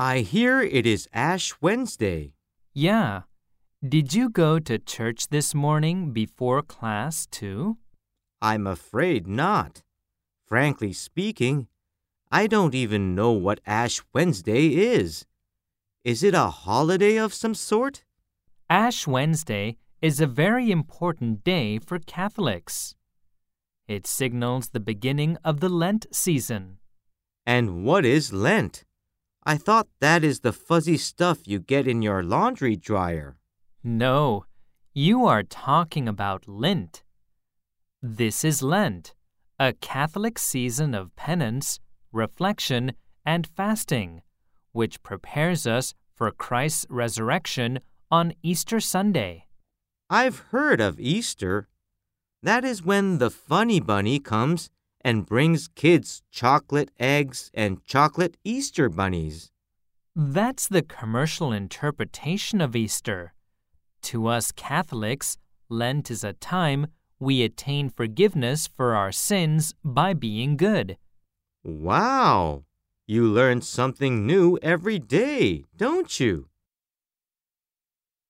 I hear it is Ash Wednesday. Yeah. Did you go to church this morning before class, too? I'm afraid not. Frankly speaking, I don't even know what Ash Wednesday is. Is it a holiday of some sort? Ash Wednesday is a very important day for Catholics. It signals the beginning of the Lent season. And what is Lent? I thought that is the fuzzy stuff you get in your laundry dryer. No, you are talking about Lent. This is Lent, a Catholic season of penance, reflection, and fasting, which prepares us for Christ's resurrection on Easter Sunday. I've heard of Easter. That is when the funny bunny comes and brings kids chocolate eggs and chocolate Easter bunnies. That's the commercial interpretation of Easter. To us Catholics, Lent is a time we attain forgiveness for our sins by being good. Wow! You learn something new every day, don't you?